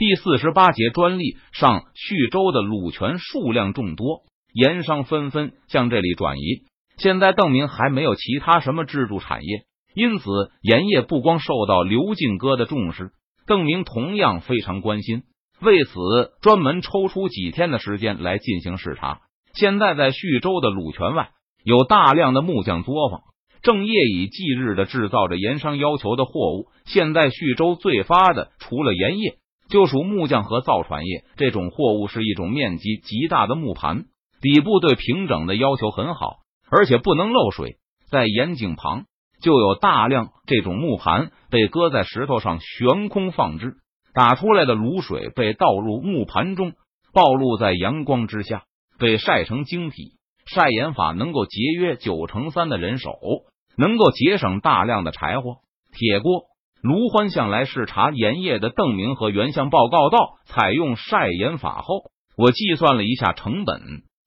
第四十八节专利上，徐州的鲁权数量众多，盐商纷纷向这里转移。现在邓明还没有其他什么支柱产业，因此盐业不光受到刘进哥的重视，邓明同样非常关心。为此，专门抽出几天的时间来进行视察。现在在徐州的鲁泉外，有大量的木匠作坊，正夜以继日的制造着盐商要求的货物。现在徐州最发的，除了盐业。就属木匠和造船业，这种货物是一种面积极大的木盘，底部对平整的要求很好，而且不能漏水。在眼井旁就有大量这种木盘被搁在石头上悬空放置，打出来的卤水被倒入木盘中，暴露在阳光之下，被晒成晶体。晒盐法能够节约九成三的人手，能够节省大量的柴火、铁锅。卢欢向来视察盐业的邓明和袁相报告道：“采用晒盐法后，我计算了一下成本，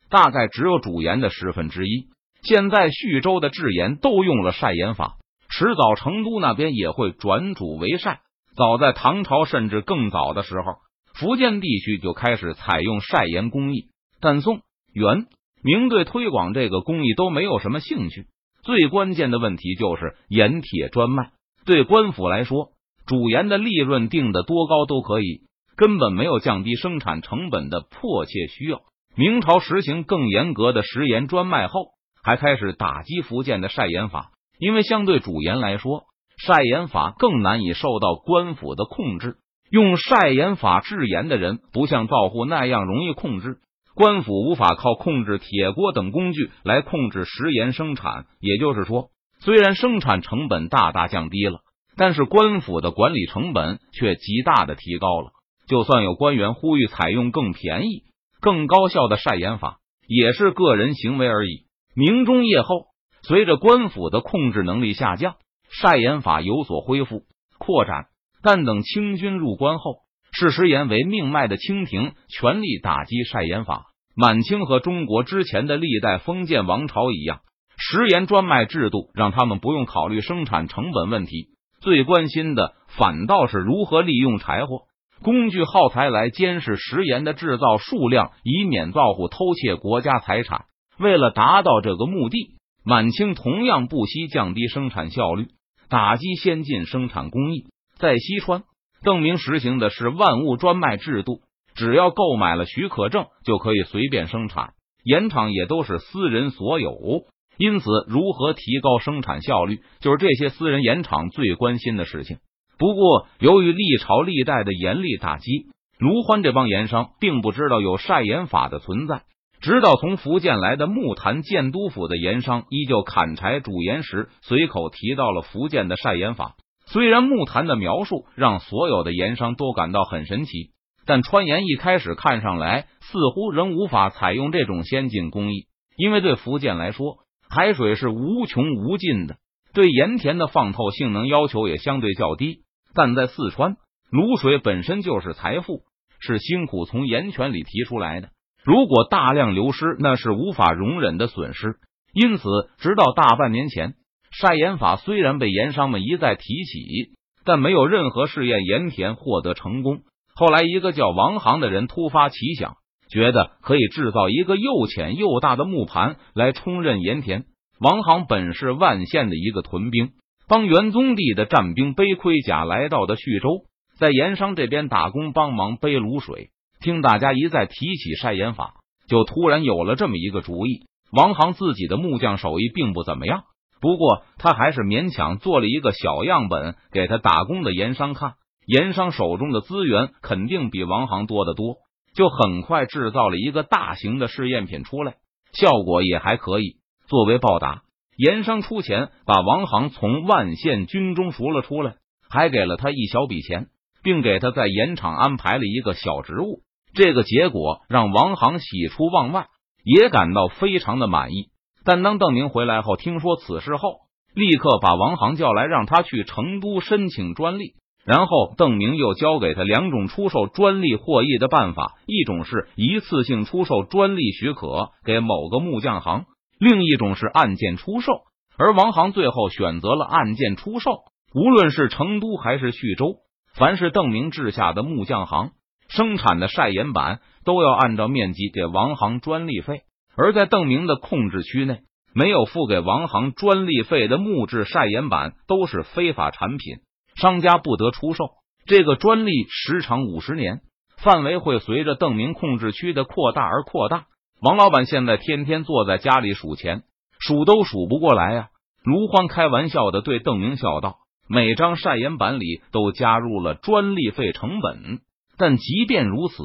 大概只有煮盐的十分之一。现在徐州的制盐都用了晒盐法，迟早成都那边也会转煮为晒。早在唐朝甚至更早的时候，福建地区就开始采用晒盐工艺，但宋、元、明对推广这个工艺都没有什么兴趣。最关键的问题就是盐铁专卖。”对官府来说，主盐的利润定的多高都可以，根本没有降低生产成本的迫切需要。明朝实行更严格的食盐专卖后，还开始打击福建的晒盐法，因为相对主盐来说，晒盐法更难以受到官府的控制。用晒盐法制盐的人，不像造户那样容易控制，官府无法靠控制铁锅等工具来控制食盐生产。也就是说。虽然生产成本大大降低了，但是官府的管理成本却极大的提高了。就算有官员呼吁采用更便宜、更高效的晒盐法，也是个人行为而已。明中叶后，随着官府的控制能力下降，晒盐法有所恢复扩展。但等清军入关后，视食盐为命脉的清廷全力打击晒盐法。满清和中国之前的历代封建王朝一样。食盐专卖制度让他们不用考虑生产成本问题，最关心的反倒是如何利用柴火、工具、耗材来监视食盐的制造数量，以免造户偷窃国家财产。为了达到这个目的，满清同样不惜降低生产效率，打击先进生产工艺。在西川，邓明实行的是万物专卖制度，只要购买了许可证，就可以随便生产，盐场也都是私人所有。因此，如何提高生产效率，就是这些私人盐厂最关心的事情。不过，由于历朝历代的严厉打击，卢欢这帮盐商并不知道有晒盐法的存在。直到从福建来的木坛建都府的盐商依旧砍柴煮盐时，随口提到了福建的晒盐法。虽然木坛的描述让所有的盐商都感到很神奇，但川盐一开始看上来似乎仍无法采用这种先进工艺，因为对福建来说。海水是无穷无尽的，对盐田的放透性能要求也相对较低。但在四川，卤水本身就是财富，是辛苦从盐泉里提出来的。如果大量流失，那是无法容忍的损失。因此，直到大半年前，晒盐法虽然被盐商们一再提起，但没有任何试验盐田获得成功。后来，一个叫王航的人突发奇想。觉得可以制造一个又浅又大的木盘来充任盐田。王航本是万县的一个屯兵，帮元宗帝的战兵背盔甲来到的徐州，在盐商这边打工帮忙背卤水。听大家一再提起晒盐法，就突然有了这么一个主意。王航自己的木匠手艺并不怎么样，不过他还是勉强做了一个小样本给他打工的盐商看。盐商手中的资源肯定比王航多得多。就很快制造了一个大型的试验品出来，效果也还可以。作为报答，盐商出钱把王航从万县军中赎了出来，还给了他一小笔钱，并给他在盐场安排了一个小职务。这个结果让王航喜出望外，也感到非常的满意。但当邓明回来后，听说此事后，立刻把王航叫来，让他去成都申请专利。然后，邓明又教给他两种出售专利获益的办法：一种是一次性出售专利许可给某个木匠行，另一种是按件出售。而王行最后选择了按件出售。无论是成都还是徐州，凡是邓明治下的木匠行，生产的晒盐板都要按照面积给王行专利费，而在邓明的控制区内，没有付给王行专利费的木质晒盐板都是非法产品，商家不得出售。这个专利时长五十年，范围会随着邓明控制区的扩大而扩大。王老板现在天天坐在家里数钱，数都数不过来呀。卢欢开玩笑的对邓明笑道：“每张晒盐板里都加入了专利费成本，但即便如此，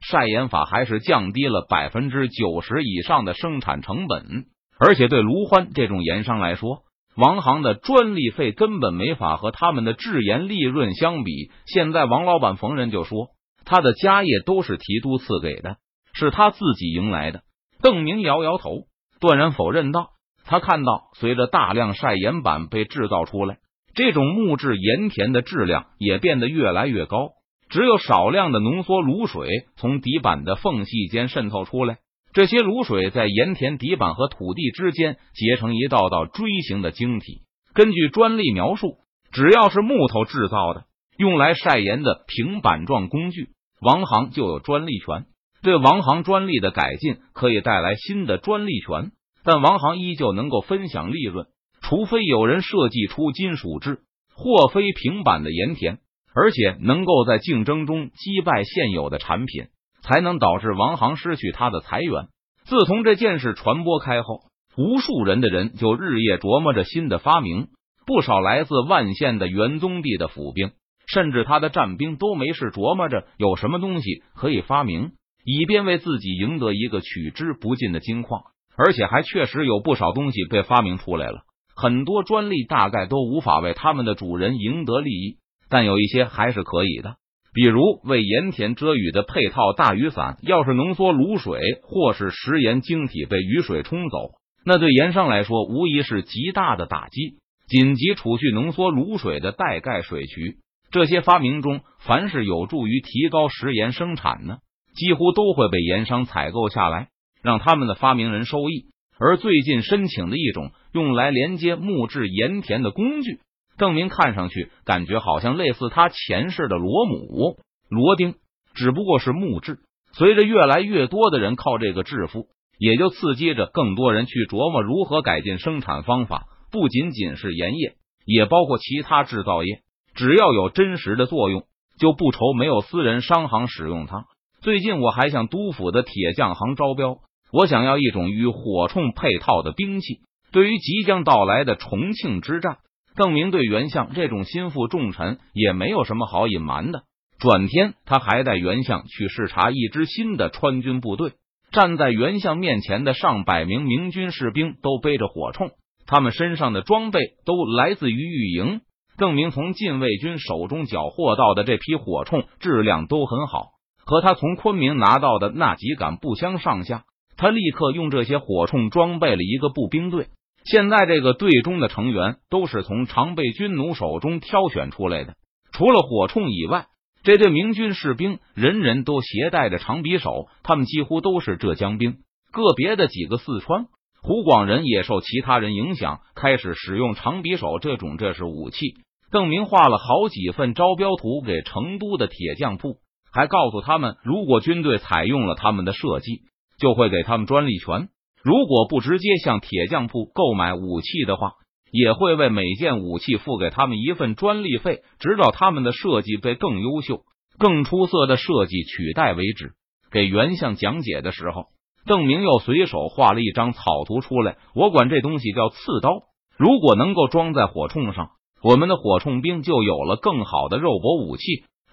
晒盐法还是降低了百分之九十以上的生产成本。而且对卢欢这种盐商来说，王行的专利费根本没法和他们的制盐利润相比。现在王老板逢人就说，他的家业都是提督赐给的，是他自己赢来的。邓明摇摇头，断然否认道：“他看到，随着大量晒盐板被制造出来，这种木质盐田的质量也变得越来越高。只有少量的浓缩卤水从底板的缝隙间渗透出来。”这些卤水在盐田底板和土地之间结成一道道锥形的晶体。根据专利描述，只要是木头制造的、用来晒盐的平板状工具，王行就有专利权。对王行专利的改进可以带来新的专利权，但王行依旧能够分享利润，除非有人设计出金属制或非平板的盐田，而且能够在竞争中击败现有的产品。才能导致王行失去他的财源。自从这件事传播开后，无数人的人就日夜琢磨着新的发明。不少来自万县的元宗帝的府兵，甚至他的战兵，都没事琢磨着有什么东西可以发明，以便为自己赢得一个取之不尽的金矿。而且还确实有不少东西被发明出来了，很多专利大概都无法为他们的主人赢得利益，但有一些还是可以的。比如为盐田遮雨的配套大雨伞，要是浓缩卤水或是食盐晶体被雨水冲走，那对盐商来说无疑是极大的打击。紧急储蓄浓缩卤水的带盖水渠，这些发明中，凡是有助于提高食盐生产呢，几乎都会被盐商采购下来，让他们的发明人收益。而最近申请的一种用来连接木质盐田的工具。邓明看上去感觉好像类似他前世的罗姆罗丁，只不过是木质。随着越来越多的人靠这个致富，也就刺激着更多人去琢磨如何改进生产方法。不仅仅是盐业，也包括其他制造业，只要有真实的作用，就不愁没有私人商行使用它。最近我还向督府的铁匠行招标，我想要一种与火铳配套的兵器。对于即将到来的重庆之战。邓明对袁相这种心腹重臣也没有什么好隐瞒的。转天，他还带袁相去视察一支新的川军部队。站在袁相面前的上百名明军士兵都背着火铳，他们身上的装备都来自于御营。邓明从禁卫军手中缴获到的这批火铳质量都很好，和他从昆明拿到的那几杆不相上下。他立刻用这些火铳装备了一个步兵队。现在这个队中的成员都是从常备军奴手中挑选出来的，除了火铳以外，这队明军士兵人人都携带着长匕首，他们几乎都是浙江兵，个别的几个四川、湖广人也受其他人影响，开始使用长匕首这种这是武器。邓明画了好几份招标图给成都的铁匠铺，还告诉他们，如果军队采用了他们的设计，就会给他们专利权。如果不直接向铁匠铺购买武器的话，也会为每件武器付给他们一份专利费，直到他们的设计被更优秀、更出色的设计取代为止。给袁相讲解的时候，邓明又随手画了一张草图出来。我管这东西叫刺刀。如果能够装在火铳上，我们的火铳兵就有了更好的肉搏武器，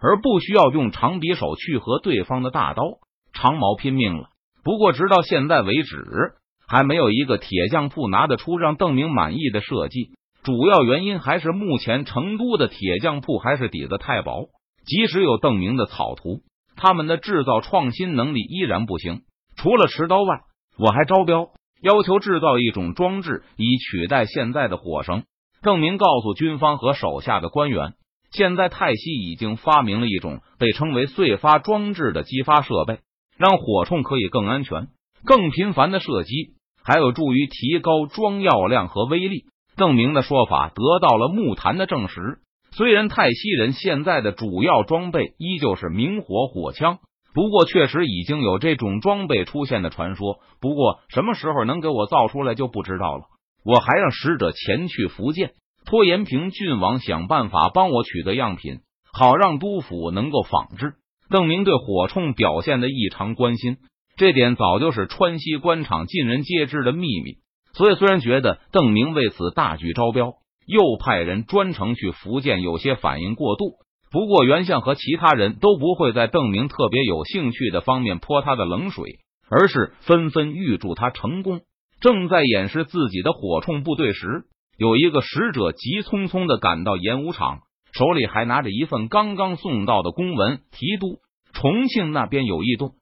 而不需要用长匕首去和对方的大刀、长矛拼命了。不过，直到现在为止。还没有一个铁匠铺拿得出让邓明满意的设计，主要原因还是目前成都的铁匠铺还是底子太薄，即使有邓明的草图，他们的制造创新能力依然不行。除了持刀外，我还招标要求制造一种装置以取代现在的火绳。邓明告诉军方和手下的官员，现在泰西已经发明了一种被称为碎发装置的激发设备，让火铳可以更安全、更频繁的射击。还有助于提高装药量和威力。邓明的说法得到了木坛的证实。虽然泰西人现在的主要装备依旧是明火火枪，不过确实已经有这种装备出现的传说。不过什么时候能给我造出来就不知道了。我还让使者前去福建，托延平郡王想办法帮我取得样品，好让督府能够仿制。邓明对火铳表现的异常关心，这点早就是川西官场尽人皆知的秘密。所以虽然觉得邓明为此大举招标，又派人专程去福建，有些反应过度。不过袁相和其他人都不会在邓明特别有兴趣的方面泼他的冷水，而是纷纷预祝他成功。正在演示自己的火铳部队时，有一个使者急匆匆的赶到演武场，手里还拿着一份刚刚送到的公文。提督，重庆那边有异动，